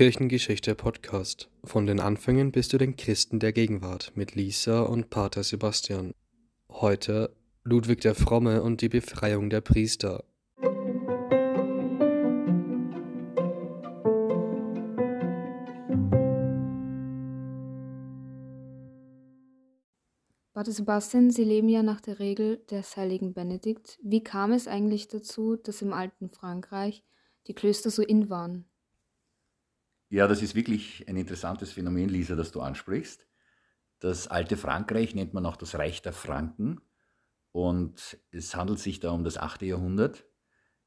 Kirchengeschichte Podcast. Von den Anfängen bis zu den Christen der Gegenwart mit Lisa und Pater Sebastian. Heute Ludwig der Fromme und die Befreiung der Priester. Pater Sebastian, Sie leben ja nach der Regel des heiligen Benedikt. Wie kam es eigentlich dazu, dass im alten Frankreich die Klöster so in waren? Ja, das ist wirklich ein interessantes Phänomen, Lisa, das du ansprichst. Das alte Frankreich nennt man auch das Reich der Franken. Und es handelt sich da um das 8. Jahrhundert,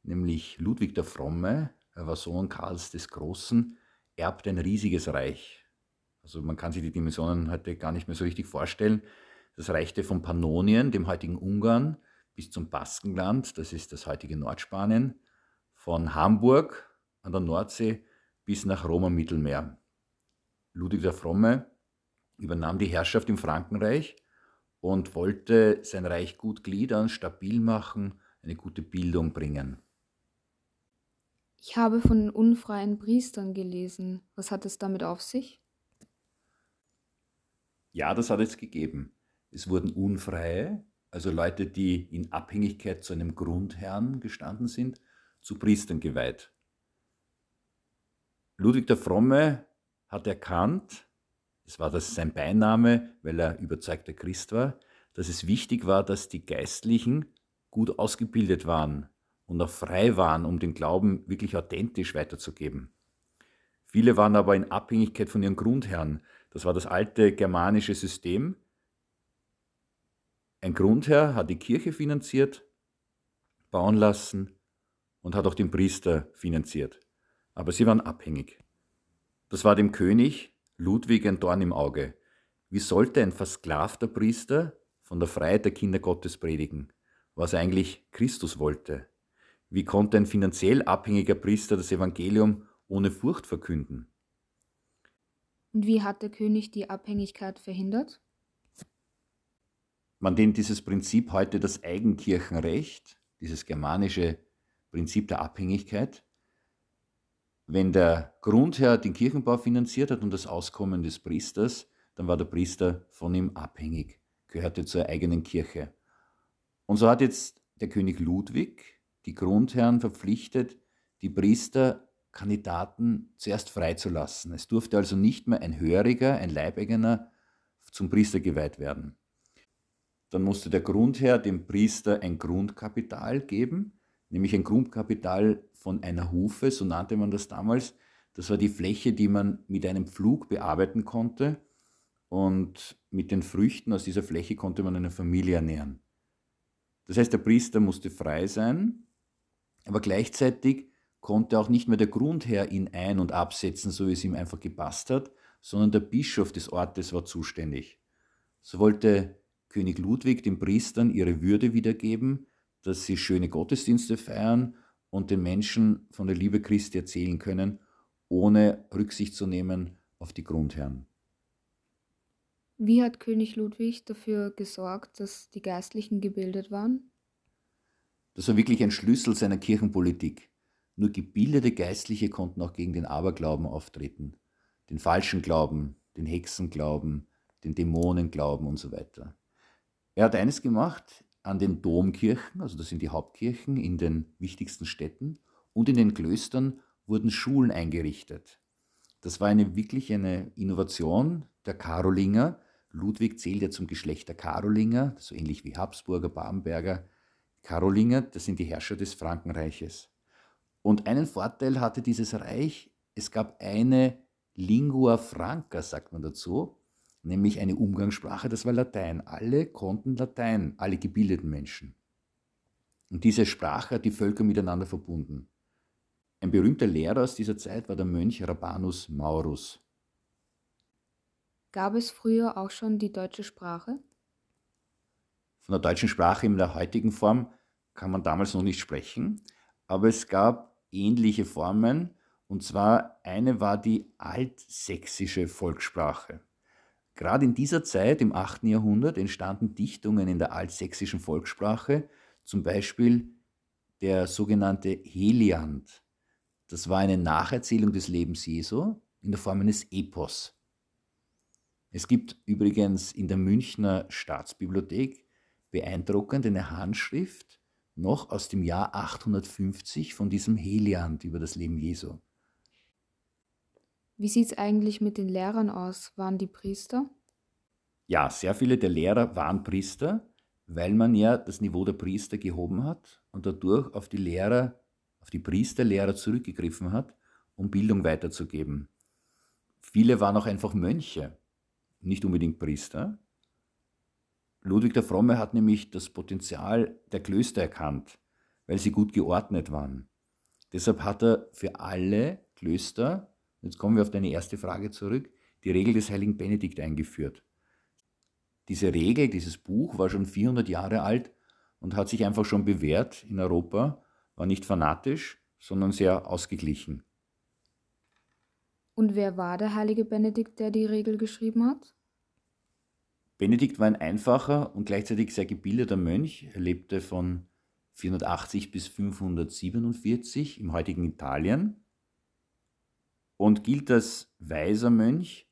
nämlich Ludwig der Fromme, er war Sohn Karls des Großen, erbt ein riesiges Reich. Also man kann sich die Dimensionen heute gar nicht mehr so richtig vorstellen. Das reichte von Pannonien, dem heutigen Ungarn, bis zum Baskenland, das ist das heutige Nordspanien, von Hamburg an der Nordsee bis nach Rom am Mittelmeer. Ludwig der Fromme übernahm die Herrschaft im Frankenreich und wollte sein Reich gut gliedern, stabil machen, eine gute Bildung bringen. Ich habe von unfreien Priestern gelesen. Was hat es damit auf sich? Ja, das hat es gegeben. Es wurden Unfreie, also Leute, die in Abhängigkeit zu einem Grundherrn gestanden sind, zu Priestern geweiht. Ludwig der Fromme hat erkannt, es war das sein Beiname, weil er überzeugter Christ war, dass es wichtig war, dass die Geistlichen gut ausgebildet waren und auch frei waren, um den Glauben wirklich authentisch weiterzugeben. Viele waren aber in Abhängigkeit von ihren Grundherren. Das war das alte germanische System. Ein Grundherr hat die Kirche finanziert, bauen lassen und hat auch den Priester finanziert. Aber sie waren abhängig. Das war dem König Ludwig ein Dorn im Auge. Wie sollte ein versklavter Priester von der Freiheit der Kinder Gottes predigen, was eigentlich Christus wollte? Wie konnte ein finanziell abhängiger Priester das Evangelium ohne Furcht verkünden? Und wie hat der König die Abhängigkeit verhindert? Man nennt dieses Prinzip heute das Eigenkirchenrecht, dieses germanische Prinzip der Abhängigkeit. Wenn der Grundherr den Kirchenbau finanziert hat und das Auskommen des Priesters, dann war der Priester von ihm abhängig, gehörte zur eigenen Kirche. Und so hat jetzt der König Ludwig die Grundherren verpflichtet, die Priesterkandidaten zuerst freizulassen. Es durfte also nicht mehr ein Höriger, ein Leibeigener zum Priester geweiht werden. Dann musste der Grundherr dem Priester ein Grundkapital geben, nämlich ein Grundkapital von einer Hufe, so nannte man das damals. Das war die Fläche, die man mit einem Pflug bearbeiten konnte und mit den Früchten aus dieser Fläche konnte man eine Familie ernähren. Das heißt, der Priester musste frei sein, aber gleichzeitig konnte auch nicht mehr der Grundherr ihn ein- und absetzen, so wie es ihm einfach gepasst hat, sondern der Bischof des Ortes war zuständig. So wollte König Ludwig den Priestern ihre Würde wiedergeben, dass sie schöne Gottesdienste feiern und den Menschen von der Liebe Christi erzählen können, ohne Rücksicht zu nehmen auf die Grundherren. Wie hat König Ludwig dafür gesorgt, dass die Geistlichen gebildet waren? Das war wirklich ein Schlüssel seiner Kirchenpolitik. Nur gebildete Geistliche konnten auch gegen den Aberglauben auftreten, den falschen Glauben, den Hexenglauben, den Dämonenglauben und so weiter. Er hat eines gemacht an den Domkirchen, also das sind die Hauptkirchen in den wichtigsten Städten, und in den Klöstern wurden Schulen eingerichtet. Das war eine wirklich eine Innovation der Karolinger. Ludwig zählt ja zum Geschlecht der Karolinger, so ähnlich wie Habsburger, Bamberger. Karolinger, das sind die Herrscher des Frankenreiches. Und einen Vorteil hatte dieses Reich, es gab eine Lingua Franca, sagt man dazu, nämlich eine Umgangssprache, das war Latein. Alle konnten Latein, alle gebildeten Menschen. Und diese Sprache hat die Völker miteinander verbunden. Ein berühmter Lehrer aus dieser Zeit war der Mönch Rabanus Maurus. Gab es früher auch schon die deutsche Sprache? Von der deutschen Sprache in der heutigen Form kann man damals noch nicht sprechen, aber es gab ähnliche Formen, und zwar eine war die altsächsische Volkssprache. Gerade in dieser Zeit, im 8. Jahrhundert, entstanden Dichtungen in der altsächsischen Volkssprache, zum Beispiel der sogenannte Heliand. Das war eine Nacherzählung des Lebens Jesu, in der Form eines Epos. Es gibt übrigens in der Münchner Staatsbibliothek beeindruckend eine Handschrift noch aus dem Jahr 850 von diesem Heliand über das Leben Jesu. Wie sieht es eigentlich mit den Lehrern aus? Waren die Priester? Ja, sehr viele der Lehrer waren Priester, weil man ja das Niveau der Priester gehoben hat und dadurch auf die Lehrer, auf die Priesterlehrer zurückgegriffen hat, um Bildung weiterzugeben. Viele waren auch einfach Mönche, nicht unbedingt Priester. Ludwig der Fromme hat nämlich das Potenzial der Klöster erkannt, weil sie gut geordnet waren. Deshalb hat er für alle Klöster, jetzt kommen wir auf deine erste Frage zurück, die Regel des heiligen Benedikt eingeführt. Diese Regel, dieses Buch war schon 400 Jahre alt und hat sich einfach schon bewährt in Europa, war nicht fanatisch, sondern sehr ausgeglichen. Und wer war der heilige Benedikt, der die Regel geschrieben hat? Benedikt war ein einfacher und gleichzeitig sehr gebildeter Mönch. Er lebte von 480 bis 547 im heutigen Italien und gilt als weiser Mönch.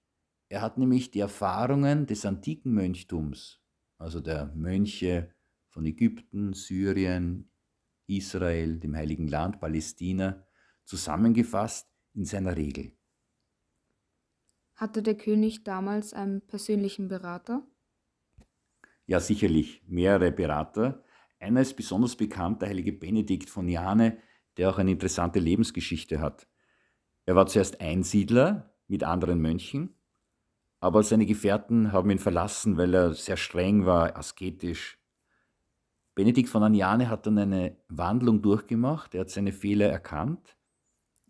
Er hat nämlich die Erfahrungen des antiken Mönchtums, also der Mönche von Ägypten, Syrien, Israel, dem Heiligen Land, Palästina, zusammengefasst in seiner Regel. Hatte der König damals einen persönlichen Berater? Ja, sicherlich, mehrere Berater. Einer ist besonders bekannt, der heilige Benedikt von Jane, der auch eine interessante Lebensgeschichte hat. Er war zuerst Einsiedler mit anderen Mönchen, aber seine Gefährten haben ihn verlassen, weil er sehr streng war, asketisch. Benedikt von Aniane hat dann eine Wandlung durchgemacht, er hat seine Fehler erkannt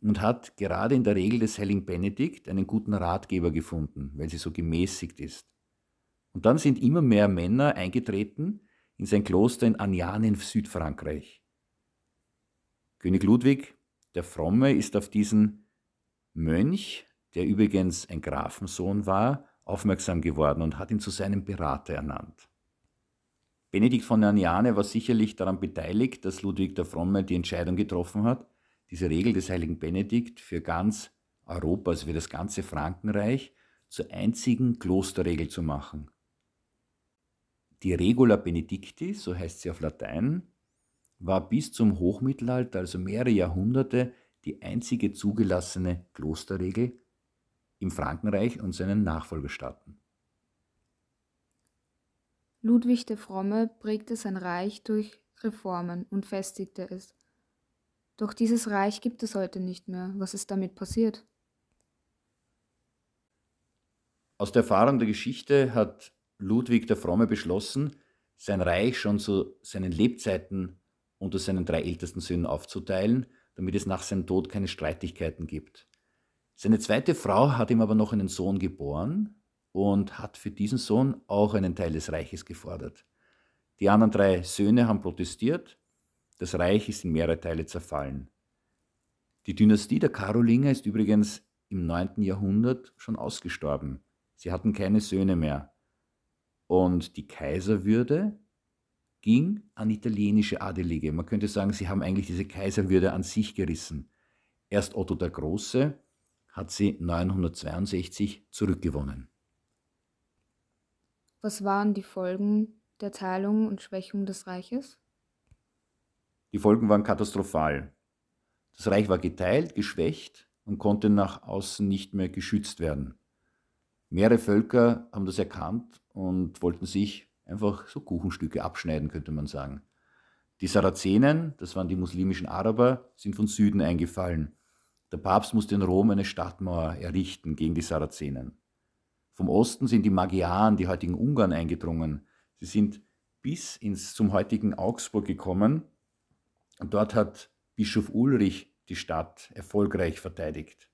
und hat gerade in der Regel des Heiligen Benedikt einen guten Ratgeber gefunden, weil sie so gemäßigt ist. Und dann sind immer mehr Männer eingetreten in sein Kloster in Agnan in Südfrankreich. König Ludwig, der Fromme, ist auf diesen Mönch, der übrigens ein Grafensohn war, aufmerksam geworden und hat ihn zu seinem Berater ernannt. Benedikt von Aniane war sicherlich daran beteiligt, dass Ludwig der Fromme die Entscheidung getroffen hat, diese Regel des heiligen Benedikt für ganz Europa, also für das ganze Frankenreich, zur einzigen Klosterregel zu machen. Die Regula Benedicti, so heißt sie auf Latein, war bis zum Hochmittelalter, also mehrere Jahrhunderte, die einzige zugelassene Klosterregel im Frankenreich und seinen Nachfolgestaaten. Ludwig der Fromme prägte sein Reich durch Reformen und festigte es. Doch dieses Reich gibt es heute nicht mehr. Was ist damit passiert? Aus der Erfahrung der Geschichte hat Ludwig der Fromme beschlossen, sein Reich schon zu seinen Lebzeiten unter seinen drei ältesten Söhnen aufzuteilen, damit es nach seinem Tod keine Streitigkeiten gibt. Seine zweite Frau hat ihm aber noch einen Sohn geboren und hat für diesen Sohn auch einen Teil des Reiches gefordert. Die anderen drei Söhne haben protestiert das Reich ist in mehrere Teile zerfallen. Die Dynastie der Karolinger ist übrigens im 9. Jahrhundert schon ausgestorben. Sie hatten keine Söhne mehr. Und die Kaiserwürde ging an italienische Adelige. Man könnte sagen, sie haben eigentlich diese Kaiserwürde an sich gerissen. Erst Otto der Große hat sie 962 zurückgewonnen. Was waren die Folgen der Teilung und Schwächung des Reiches? Die Folgen waren katastrophal. Das Reich war geteilt, geschwächt und konnte nach außen nicht mehr geschützt werden. Mehrere Völker haben das erkannt und wollten sich einfach so Kuchenstücke abschneiden, könnte man sagen. Die Sarazenen, das waren die muslimischen Araber, sind von Süden eingefallen. Der Papst musste in Rom eine Stadtmauer errichten gegen die Sarazenen. Vom Osten sind die Magyaren, die heutigen Ungarn, eingedrungen. Sie sind bis ins, zum heutigen Augsburg gekommen und dort hat Bischof Ulrich die Stadt erfolgreich verteidigt.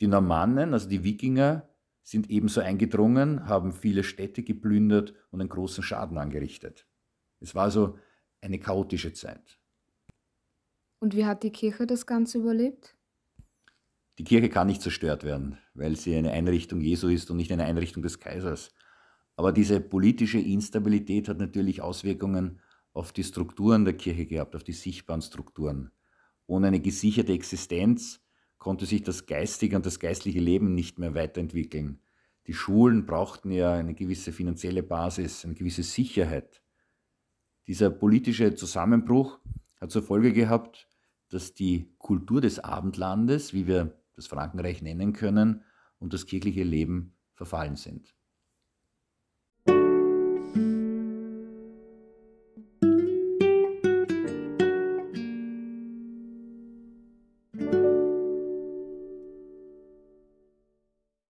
Die Normannen, also die Wikinger, sind ebenso eingedrungen, haben viele Städte geplündert und einen großen Schaden angerichtet. Es war also eine chaotische Zeit. Und wie hat die Kirche das Ganze überlebt? Die Kirche kann nicht zerstört werden, weil sie eine Einrichtung Jesu ist und nicht eine Einrichtung des Kaisers. Aber diese politische Instabilität hat natürlich Auswirkungen auf die Strukturen der Kirche gehabt, auf die sichtbaren Strukturen. Ohne eine gesicherte Existenz konnte sich das geistige und das geistliche Leben nicht mehr weiterentwickeln. Die Schulen brauchten ja eine gewisse finanzielle Basis, eine gewisse Sicherheit. Dieser politische Zusammenbruch hat zur Folge gehabt, dass die Kultur des Abendlandes, wie wir das Frankenreich nennen können, und das kirchliche Leben verfallen sind.